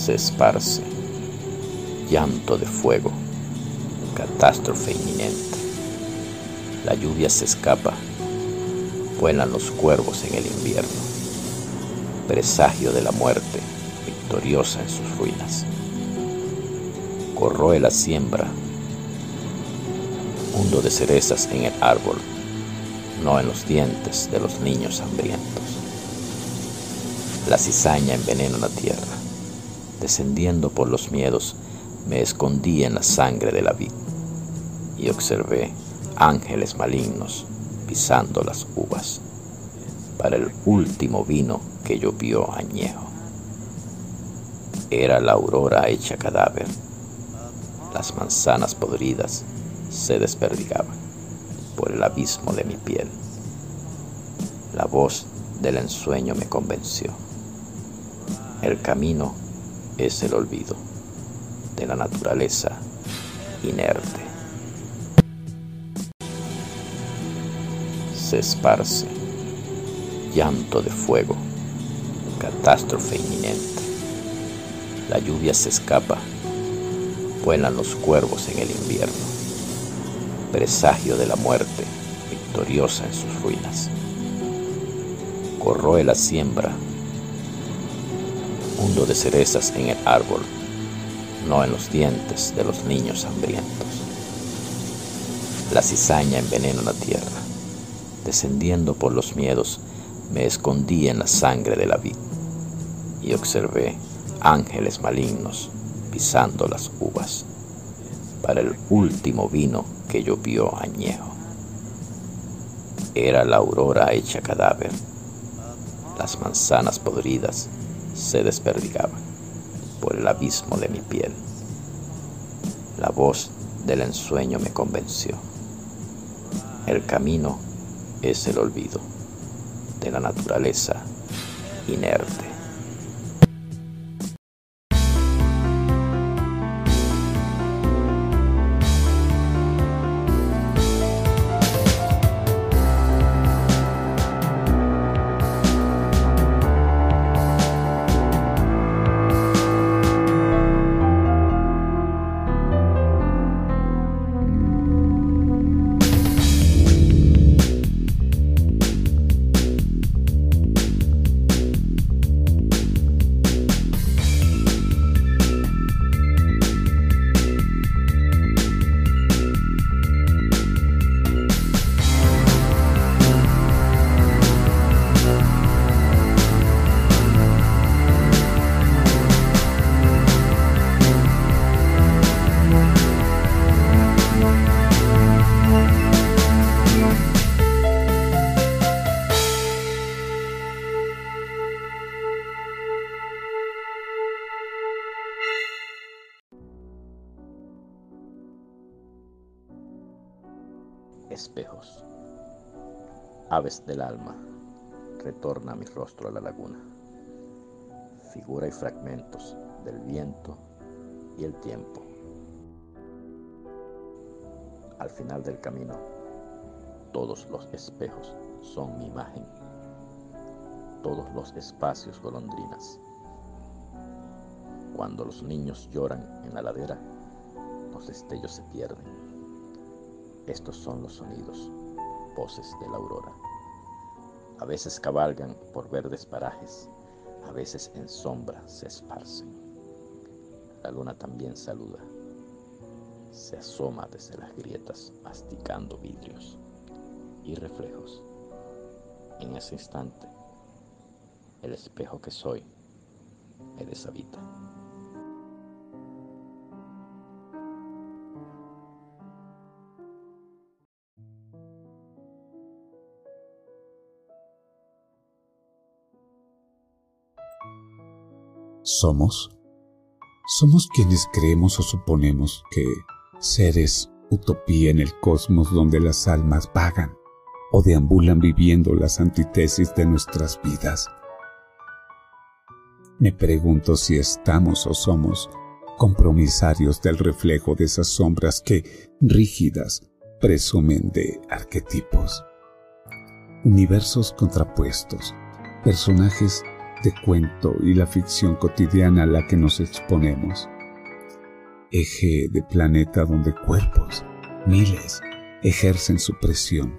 Se esparce, llanto de fuego, catástrofe inminente. La lluvia se escapa, vuelan los cuervos en el invierno, presagio de la muerte victoriosa en sus ruinas. Corroe la siembra, mundo de cerezas en el árbol, no en los dientes de los niños hambrientos. La cizaña envenena la tierra. Descendiendo por los miedos, me escondí en la sangre de la vid y observé ángeles malignos pisando las uvas para el último vino que llovió añejo. Era la aurora hecha cadáver. Las manzanas podridas se desperdigaban por el abismo de mi piel. La voz del ensueño me convenció. El camino es el olvido de la naturaleza inerte. Se esparce llanto de fuego, catástrofe inminente. La lluvia se escapa, vuelan los cuervos en el invierno, presagio de la muerte victoriosa en sus ruinas. Corroe la siembra mundo de cerezas en el árbol, no en los dientes de los niños hambrientos. La cizaña envenena la tierra. Descendiendo por los miedos, me escondí en la sangre de la vid y observé ángeles malignos pisando las uvas para el último vino que llovió añejo. Era la aurora hecha cadáver, las manzanas podridas se desperdigaban por el abismo de mi piel. La voz del ensueño me convenció. El camino es el olvido de la naturaleza inerte. Espejos. Aves del alma, retorna mi rostro a la laguna. Figura y fragmentos del viento y el tiempo. Al final del camino, todos los espejos son mi imagen. Todos los espacios golondrinas. Cuando los niños lloran en la ladera, los destellos se pierden estos son los sonidos, voces de la aurora. A veces cabalgan por verdes parajes, a veces en sombra se esparcen. La luna también saluda, se asoma desde las grietas masticando vidrios y reflejos. En ese instante, el espejo que soy me deshabita. Somos? Somos quienes creemos o suponemos que seres utopía en el cosmos donde las almas vagan o deambulan viviendo las antítesis de nuestras vidas. Me pregunto si estamos o somos compromisarios del reflejo de esas sombras que, rígidas, presumen de arquetipos. Universos contrapuestos, personajes de cuento y la ficción cotidiana a la que nos exponemos. Eje de planeta donde cuerpos, miles, ejercen su presión.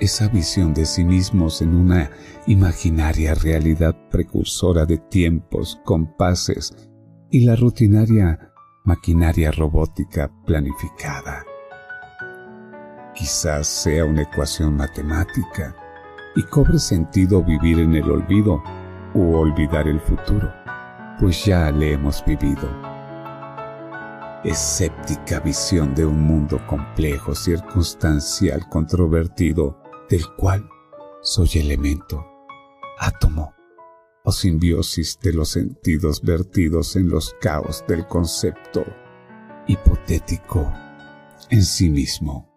Esa visión de sí mismos en una imaginaria realidad precursora de tiempos, compases y la rutinaria maquinaria robótica planificada. Quizás sea una ecuación matemática y cobre sentido vivir en el olvido u olvidar el futuro, pues ya le hemos vivido. Escéptica visión de un mundo complejo, circunstancial, controvertido, del cual soy elemento, átomo o simbiosis de los sentidos vertidos en los caos del concepto hipotético en sí mismo.